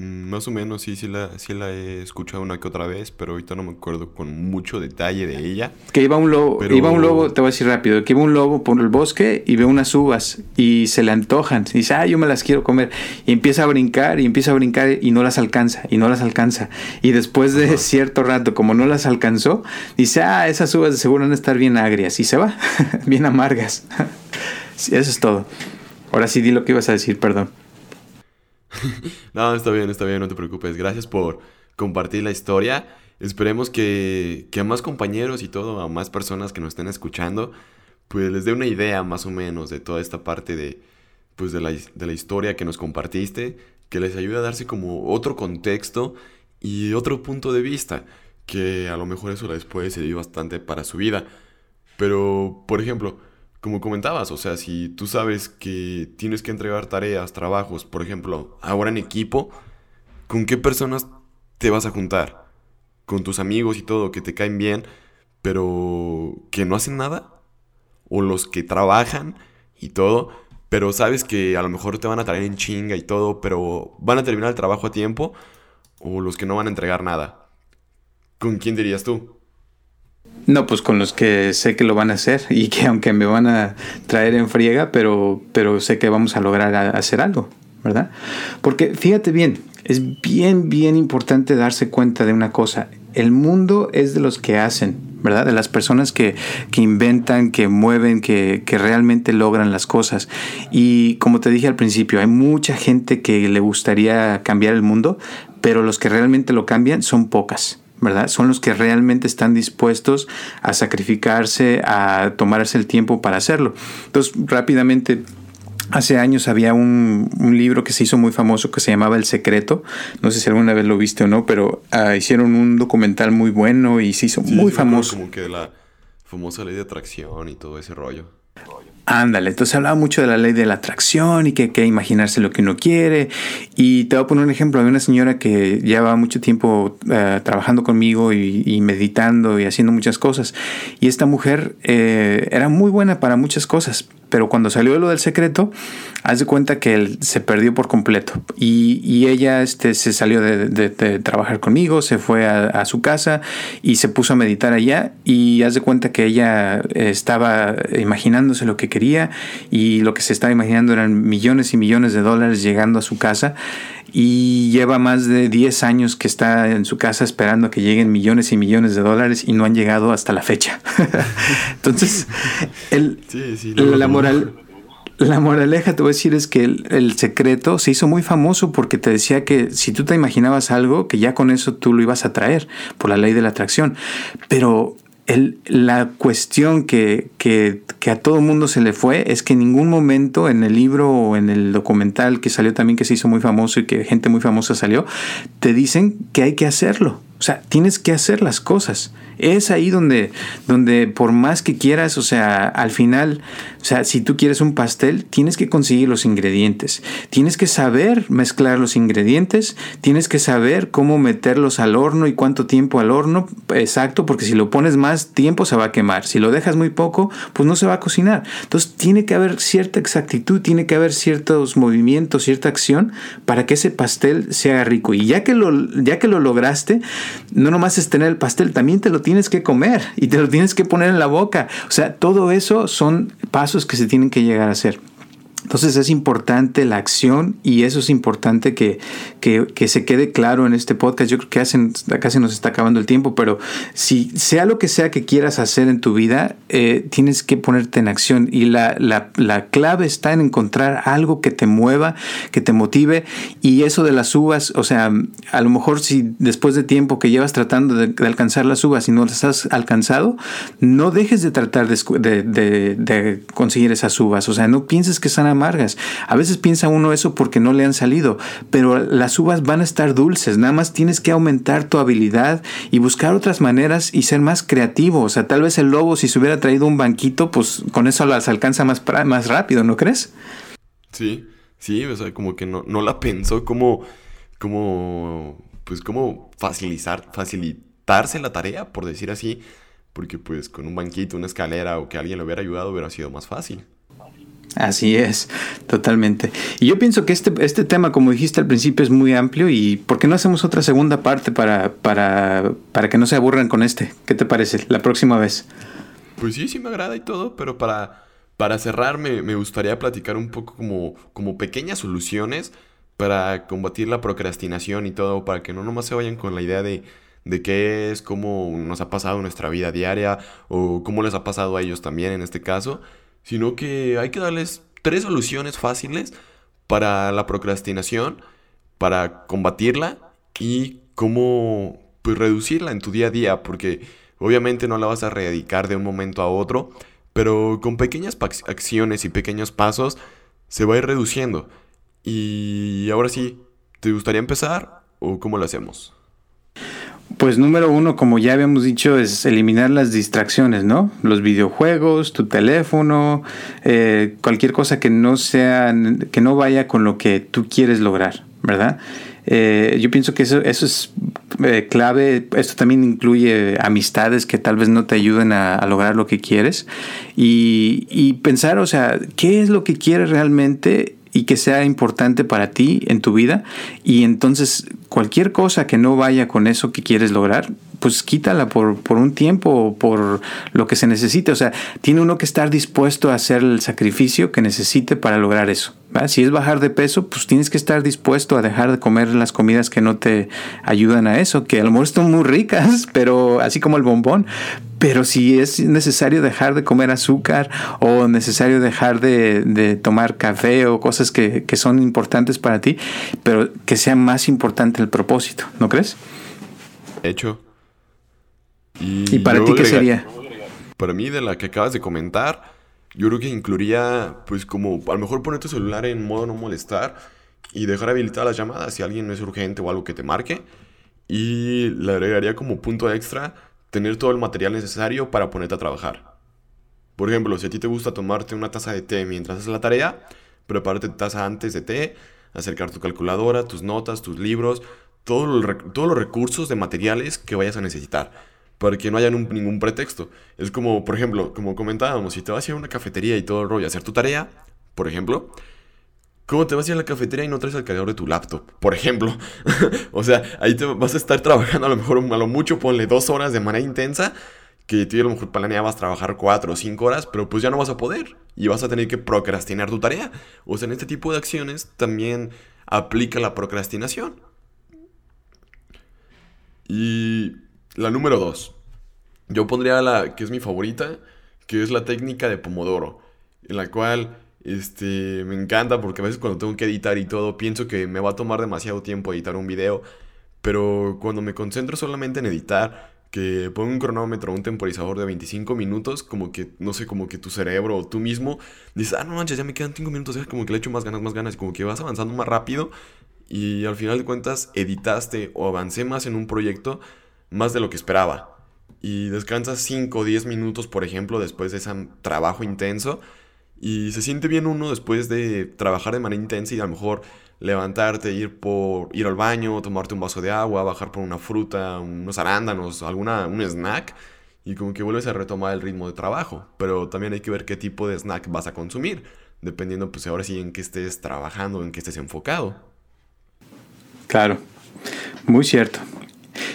Mm, más o menos, sí, sí la, sí la he escuchado una que otra vez, pero ahorita no me acuerdo con mucho detalle de ella. Que iba un lobo, iba un lobo, te voy a decir rápido, que iba un lobo por el bosque y ve unas uvas y se le antojan. Y dice, ah, yo me las quiero comer. Y empieza a brincar y empieza a brincar y no las alcanza, y no las alcanza. Y después de cierto rato, como no las alcanzó, dice, ah, esas uvas de seguro van a estar bien agrias. Y se va, bien amargas. eso es todo. Ahora sí di lo que ibas a decir, perdón. no, está bien, está bien, no te preocupes. Gracias por compartir la historia. Esperemos que, a más compañeros y todo, a más personas que nos estén escuchando, pues les dé una idea más o menos de toda esta parte de, pues de la, de la historia que nos compartiste, que les ayude a darse como otro contexto y otro punto de vista, que a lo mejor eso les puede servir bastante para su vida. Pero, por ejemplo, como comentabas, o sea, si tú sabes que tienes que entregar tareas, trabajos, por ejemplo, ahora en equipo, ¿con qué personas te vas a juntar? ¿Con tus amigos y todo que te caen bien, pero que no hacen nada? ¿O los que trabajan y todo, pero sabes que a lo mejor te van a traer en chinga y todo, pero van a terminar el trabajo a tiempo? ¿O los que no van a entregar nada? ¿Con quién dirías tú? No, pues con los que sé que lo van a hacer y que aunque me van a traer en friega, pero, pero sé que vamos a lograr hacer algo, ¿verdad? Porque fíjate bien, es bien, bien importante darse cuenta de una cosa. El mundo es de los que hacen, ¿verdad? De las personas que, que inventan, que mueven, que, que, realmente logran las cosas. Y como te dije al principio, hay mucha gente que le gustaría cambiar el mundo, pero los que realmente lo cambian son pocas. ¿Verdad? Son los que realmente están dispuestos a sacrificarse, a tomarse el tiempo para hacerlo. Entonces, rápidamente Hace años había un, libro que se hizo muy famoso que se llamaba El Secreto. No sé si alguna vez lo viste o no, pero ah, hicieron un documental muy bueno y se hizo muy famoso. Como que la famosa ley de atracción y todo ese rollo. Ándale, entonces hablaba mucho de la ley de la atracción y que hay que imaginarse lo que uno quiere. Y te voy a poner un ejemplo. Había una señora que llevaba mucho tiempo eh, trabajando conmigo y, meditando y haciendo muchas cosas. Y esta mujer eh, era muy buena para muchas cosas, pero cuando salió lo del secreto, haz de cuenta que él se perdió por completo. Y, ella este, se salió de, trabajar conmigo, se fue a, su casa y se puso a meditar allá. Y haz de cuenta que ella estaba imaginándose lo que quería y lo que se estaba imaginando eran millones y millones de dólares llegando a su casa y lleva más de 10 años que está en su casa esperando que lleguen millones y millones de dólares y no han llegado hasta la fecha. Entonces, el, la moral... La moraleja, te voy a decir, es que el, el, secreto se hizo muy famoso porque te decía que si tú te imaginabas algo, que ya con eso tú lo ibas a traer por la ley de la atracción. Pero la cuestión que, que, que, a todo mundo se le fue es que en ningún momento en el libro o en el documental que salió también, que se hizo muy famoso y que gente muy famosa salió, te dicen que hay que hacerlo. O sea, tienes que hacer las cosas. Es ahí donde, donde por más que quieras, o sea, al final, o sea, si tú quieres un pastel, tienes que conseguir los ingredientes. Tienes que saber mezclar los ingredientes, tienes que saber cómo meterlos al horno y cuánto tiempo al horno, exacto, porque si lo pones más tiempo se va a quemar. Si lo dejas muy poco, pues no se va a cocinar. Entonces tiene que haber cierta exactitud, tiene que haber ciertos movimientos, cierta acción para que ese pastel sea rico. Y ya que lo, ya que lo lograste, no nomás es tener el pastel, también te lo tienes que comer y te lo tienes que poner en la boca. O sea, todo eso son pasos que se tienen que llegar a hacer. Entonces es importante la acción y eso es importante que, que, se quede claro en este podcast. Yo creo que hacen, acá se nos está acabando el tiempo, pero si sea lo que sea que quieras hacer en tu vida, eh, tienes que ponerte en acción. Y la, la, la, clave está en encontrar algo que te mueva, que te motive. Y eso de las uvas, o sea, a lo mejor si después de tiempo que llevas tratando de, alcanzar las uvas y no las has alcanzado, no dejes de tratar de, de, de conseguir esas uvas, o sea, no pienses que están amargas. A veces piensa uno eso porque no le han salido, pero las uvas van a estar dulces. Nada más tienes que aumentar tu habilidad y buscar otras maneras y ser más creativo. O sea, tal vez el lobo si se hubiera traído un banquito, pues con eso las alcanza más, más rápido, ¿no crees? Sí, sí, o sea, como que no, no la pensó como, como, pues como facilitar, facilitarse la tarea, por decir así, porque pues con un banquito, una escalera o que alguien le hubiera ayudado hubiera sido más fácil. Así es, totalmente. Y yo pienso que este, este tema, como dijiste al principio, es muy amplio y ¿por qué no hacemos otra segunda parte para, para, para que no se aburran con este? ¿Qué te parece la próxima vez? Pues sí, sí me agrada y todo, pero para, para cerrar me, gustaría platicar un poco como, como pequeñas soluciones para combatir la procrastinación y todo, para que no nomás se vayan con la idea de, de qué es, cómo nos ha pasado nuestra vida diaria o cómo les ha pasado a ellos también en este caso, sino que hay que darles tres soluciones fáciles para la procrastinación, para combatirla y cómo pues, reducirla en tu día a día, porque obviamente no la vas a erradicar de un momento a otro, pero con pequeñas acciones y pequeños pasos se va a ir reduciendo. Y ahora sí, ¿te gustaría empezar o cómo lo hacemos? Pues número uno, como ya habíamos dicho, es eliminar las distracciones, ¿no? Los videojuegos, tu teléfono, eh, cualquier cosa que no sea, que no vaya con lo que tú quieres lograr, ¿verdad? Eh, yo pienso que eso, eso es eh, clave. Esto también incluye amistades que tal vez no te ayuden a, a lograr lo que quieres. Y, y, pensar, o sea, ¿qué es lo que quieres realmente? Y que sea importante para ti en tu vida y entonces cualquier cosa que no vaya con eso que quieres lograr, pues quítala por, por un tiempo o por lo que se necesite. O sea, tiene uno que estar dispuesto a hacer el sacrificio que necesite para lograr eso. Si es bajar de peso, pues tienes que estar dispuesto a dejar de comer las comidas que no te ayudan a eso, que a lo mejor muy ricas, pero así como el bombón. Pero si es necesario dejar de comer azúcar o necesario dejar de, tomar café o cosas que, que son importantes para ti, pero que sea más importante el propósito, ¿no crees? Hecho. ¿Y, para ti qué sería? Para mí, de la que acabas de comentar, yo creo que incluiría, pues como a lo mejor poner tu celular en modo no molestar y dejar habilitadas las llamadas si alguien no es urgente o algo que te marque. Y le agregaría como punto extra tener todo el material necesario para ponerte a trabajar. Por ejemplo, si a ti te gusta tomarte una taza de té mientras haces la tarea, prepárate tu taza antes de té, acercar tu calculadora, tus notas, tus libros, todos los recursos de materiales que vayas a necesitar para que no haya ningún pretexto. Es como, por ejemplo, como comentábamos, si te vas a ir a una cafetería y todo el rollo a hacer tu tarea, por ejemplo, ¿cómo te vas a ir a la cafetería y no traes el cargador de tu laptop? Por ejemplo. o sea, ahí te vas a estar trabajando a lo mejor a lo mucho, ponle dos horas de manera intensa, que tú a lo mejor planeabas trabajar cuatro o cinco horas, pero pues ya no vas a poder y vas a tener que procrastinar tu tarea. O sea, en este tipo de acciones también aplica la procrastinación. Y la número dos. Yo pondría la que es mi favorita, que es la técnica de Pomodoro, en la cual este, me encanta porque a veces cuando tengo que editar y todo, pienso que me va a tomar demasiado tiempo editar un video, pero cuando me concentro solamente en editar, que pongo un cronómetro, un temporizador de 25 minutos, como que, no sé, como que tu cerebro o tú mismo dices, ah, no manches, ya me quedan 5 minutos, es como que le echo más ganas, más ganas, como que vas avanzando más rápido y al final de cuentas editaste o avancé más en un proyecto más de lo que esperaba. Y descansas 5 o 10 minutos, por ejemplo, después de ese trabajo intenso. Y se siente bien uno después de trabajar de manera intensa y a lo mejor levantarte, ir por ir al baño, tomarte un vaso de agua, bajar por una fruta, unos arándanos, alguna un snack y como que vuelves a retomar el ritmo de trabajo, pero también hay que ver qué tipo de snack vas a consumir, dependiendo pues ahora sí en qué estés trabajando, en qué estés enfocado. Claro. Muy cierto.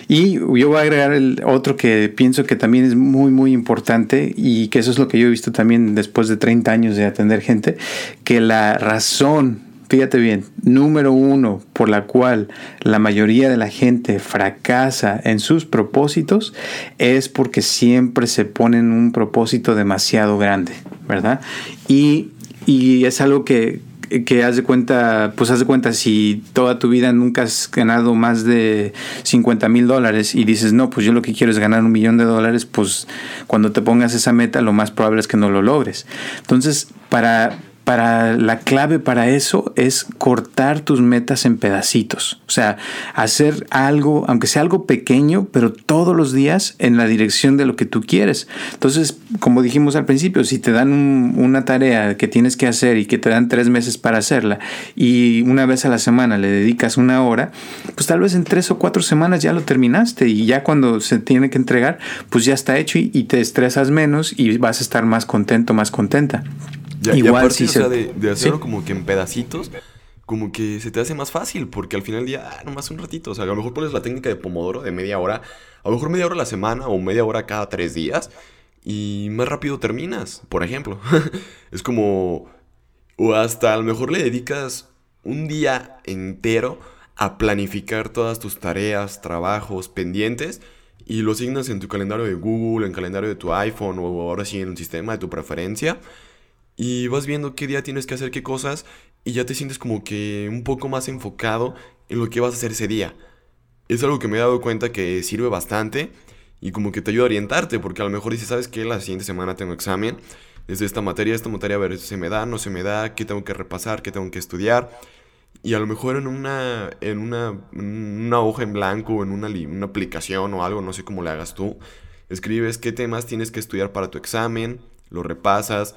Y yo voy a agregar el otro que pienso que también es muy, muy importante y que eso es lo que yo he visto también después de 30 años de atender gente, que la razón, fíjate bien, número uno por la cual la mayoría de la gente fracasa en sus propósitos es porque siempre se ponen un propósito demasiado grande, ¿verdad? Y, y es algo que, que haz de cuenta, pues haz de cuenta, si toda tu vida nunca has ganado más de 50 mil dólares y dices, no, pues yo lo que quiero es ganar un millón de dólares, pues cuando te pongas esa meta, lo más probable es que no lo logres. Entonces, para, para la clave para eso es cortar tus metas en pedacitos. O sea, hacer algo, aunque sea algo pequeño, pero todos los días en la dirección de lo que tú quieres. Entonces, como dijimos al principio, si te dan una tarea que tienes que hacer y que te dan tres meses para hacerla y una vez a la semana le dedicas una hora, pues tal vez en tres o cuatro semanas ya lo terminaste y ya cuando se tiene que entregar, pues ya está hecho y, y te estresas menos y vas a estar más contento, más contenta. Igual sí o de, hacerlo como que en pedacitos, como que se te hace más fácil, porque al final del día, ah, nomás un ratito, o sea, a lo mejor pones la técnica de Pomodoro de media hora, a lo mejor media hora a la semana o media hora cada tres días, y más rápido terminas, por ejemplo. es como, o hasta a lo mejor le dedicas un día entero a planificar todas tus tareas, trabajos, pendientes, y lo asignas en tu calendario de Google, en calendario de tu iPhone o ahora sí en el sistema de tu preferencia y vas viendo qué día tienes que hacer qué cosas y ya te sientes como que un poco más enfocado en lo que vas a hacer ese día. Es algo que me he dado cuenta que sirve bastante y como que te ayuda a orientarte porque a lo mejor dices, ¿sabes qué? La siguiente semana tengo examen desde esta materia, esta materia a ver si se me da, no se me da, qué tengo que repasar, qué tengo que estudiar. Y a lo mejor en una, en una, una hoja en blanco, en una, una aplicación o algo, no sé cómo le hagas tú, escribes qué temas tienes que estudiar para tu examen, lo repasas,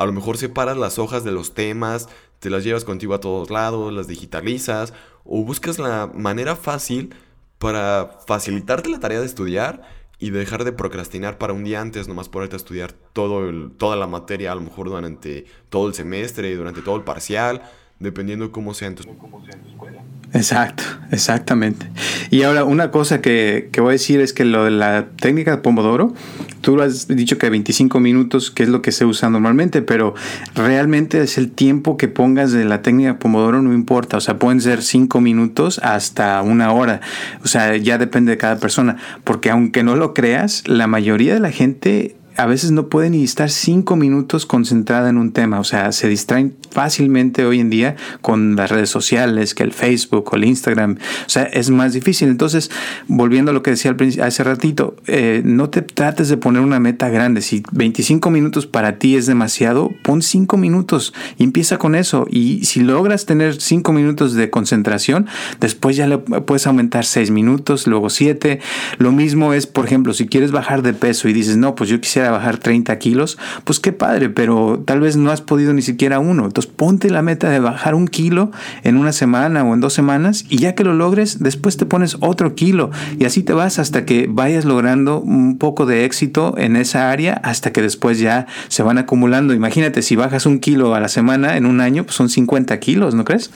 a lo mejor separas las hojas de los temas, te las llevas contigo a todos lados, las digitalizas o buscas la manera fácil para facilitarte la tarea de estudiar y dejar de procrastinar para un día antes, nomás ponerte a estudiar todo toda la materia, a lo mejor durante todo el semestre, durante todo el parcial, dependiendo cómo sea en tu, escuela. Exacto, exactamente. Y ahora una cosa que, que, voy a decir es que lo de la técnica de Pomodoro, tú lo has dicho que 25 minutos, que es lo que se usa normalmente, pero realmente es el tiempo que pongas de la técnica de Pomodoro, no importa, o sea, pueden ser 5 minutos hasta una hora, o sea, ya depende de cada persona, porque aunque no lo creas, la mayoría de la gente a veces no puede ni estar cinco minutos concentrada en un tema, o sea, se distraen fácilmente hoy en día con las redes sociales, que el Facebook o el Instagram, o sea, es más difícil. Entonces, volviendo a lo que decía hace ratito, eh, no te trates de poner una meta grande. Si 25 minutos para ti es demasiado, pon 5 minutos y empieza con eso. Y si logras tener 5 minutos de concentración, después ya le puedes aumentar 6 minutos, luego 7. Lo mismo es, por ejemplo, si quieres bajar de peso y dices, no, pues yo quisiera bajar 30 kilos, pues qué padre, pero tal vez no has podido ni siquiera uno. Entonces ponte la meta de bajar un kilo en una semana o en dos semanas y ya que lo logres, después te pones otro kilo y así te vas hasta que vayas logrando un poco de éxito en esa área hasta que después ya se van acumulando. Imagínate, si bajas un kilo a la semana en un año, pues son 50 kilos, ¿no crees?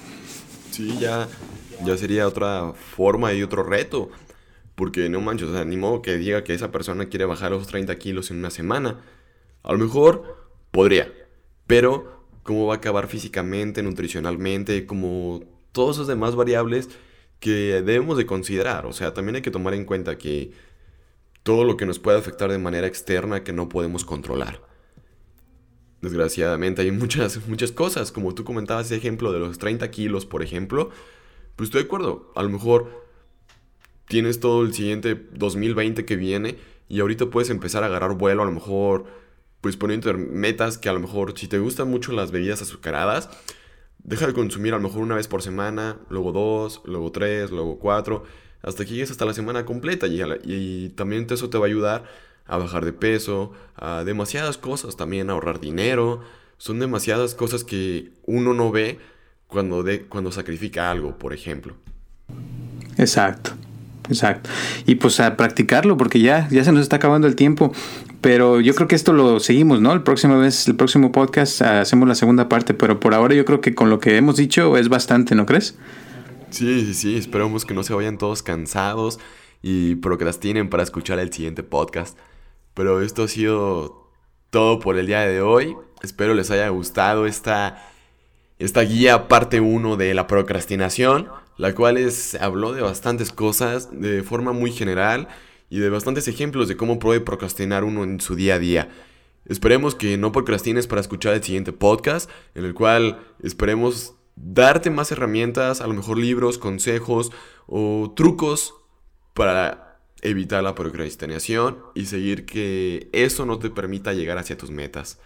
Sí, ya, ya sería otra forma y otro reto. Porque no manches, o sea, ni modo que diga que esa persona quiere bajar los 30 kilos en una semana. A lo mejor podría, pero cómo va a acabar físicamente, nutricionalmente, como todas esas demás variables que debemos de considerar. O sea, también hay que tomar en cuenta que todo lo que nos puede afectar de manera externa que no podemos controlar. Desgraciadamente hay muchas, muchas cosas, como tú comentabas ese ejemplo de los 30 kilos, por ejemplo. Pues estoy de acuerdo, a lo mejor tienes todo el siguiente 2020 que viene y ahorita puedes empezar a agarrar vuelo, a lo mejor pues poniendo metas que a lo mejor si te gustan mucho las bebidas azucaradas, deja de consumir a lo mejor una vez por semana, luego dos, luego tres, luego cuatro, hasta que llegues hasta la semana completa y, y también eso te va a ayudar a bajar de peso, a demasiadas cosas, también a ahorrar dinero, son demasiadas cosas que uno no ve cuando, de, cuando sacrifica algo, por ejemplo. Exacto. Exacto. Y pues a practicarlo porque ya, ya se nos está acabando el tiempo. Pero yo creo que esto lo seguimos, ¿no? El próximo vez, el próximo podcast ah, hacemos la segunda parte, pero por ahora yo creo que con lo que hemos dicho es bastante, ¿no crees? Sí, sí, sí. Esperamos que no se vayan todos cansados y procrastinen para escuchar el siguiente podcast. Pero esto ha sido todo por el día de hoy. Espero les haya gustado esta, esta guía parte 1 de la procrastinación la cual es, habló de bastantes cosas de forma muy general y de bastantes ejemplos de cómo puede procrastinar uno en su día a día. Esperemos que no procrastines para escuchar el siguiente podcast, en el cual esperemos darte más herramientas, a lo mejor libros, consejos o trucos para evitar la procrastinación y seguir que eso no te permita llegar hacia tus metas.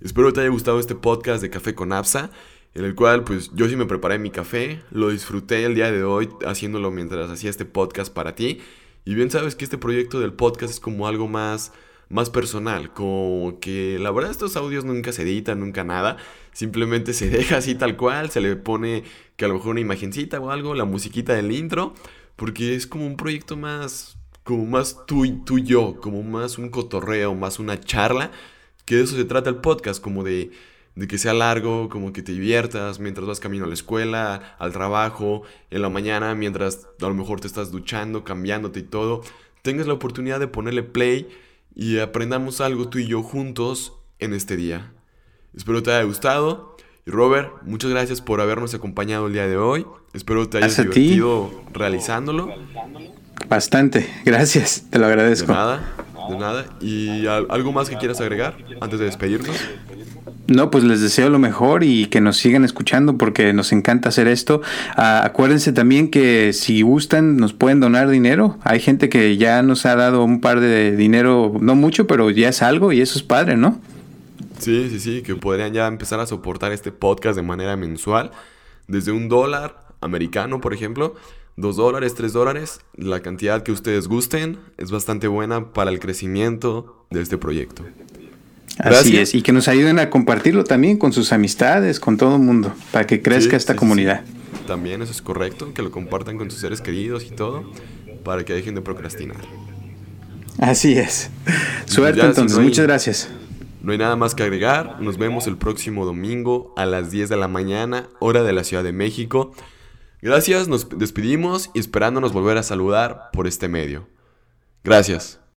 Espero que te haya gustado este podcast de Café con Apsa en el cual pues yo sí me preparé mi café, lo disfruté el día de hoy haciéndolo mientras hacía este podcast para ti. Y bien sabes que este proyecto del podcast es como algo más, más personal, como que la verdad estos audios nunca se editan, nunca nada, simplemente se deja así tal cual, se le pone que a lo mejor una imagencita o algo, la musiquita del intro, porque es como un proyecto más, como más tú y tú y yo, como más un cotorreo, más una charla, que de eso se trata el podcast, como de de que sea largo, como que te diviertas mientras vas camino a la escuela, al trabajo, en la mañana, mientras a lo mejor te estás duchando, cambiándote y todo, tengas la oportunidad de ponerle play y aprendamos algo tú y yo juntos en este día. Espero te haya gustado. Y Robert, muchas gracias por habernos acompañado el día de hoy. Espero te hayas divertido realizándolo. Bastante, gracias, te lo agradezco. De nada, de nada. ¿Y algo más que quieras agregar antes de despedirnos? No, pues les deseo lo mejor y que nos sigan escuchando porque nos encanta hacer esto. Ah, acuérdense también que si gustan nos pueden donar dinero. Hay gente que ya nos ha dado un par de dinero, no mucho, pero ya es algo y eso es padre, ¿no? Sí, sí, sí, que podrían ya empezar a soportar este podcast de manera mensual. Desde un dólar americano, por ejemplo, dos dólares, tres dólares, la cantidad que ustedes gusten es bastante buena para el crecimiento de este proyecto. Así es, y que nos ayuden a compartirlo también con sus amistades, con todo el mundo, para que crezca esta comunidad. También eso es correcto, que lo compartan con sus seres queridos y todo, para que dejen de procrastinar. Así es. Suerte entonces, muchas gracias. No hay nada más que agregar, nos vemos el próximo domingo a las 10 de la mañana, hora de la Ciudad de México. Gracias, nos despedimos y esperándonos volver a saludar por este medio. Gracias.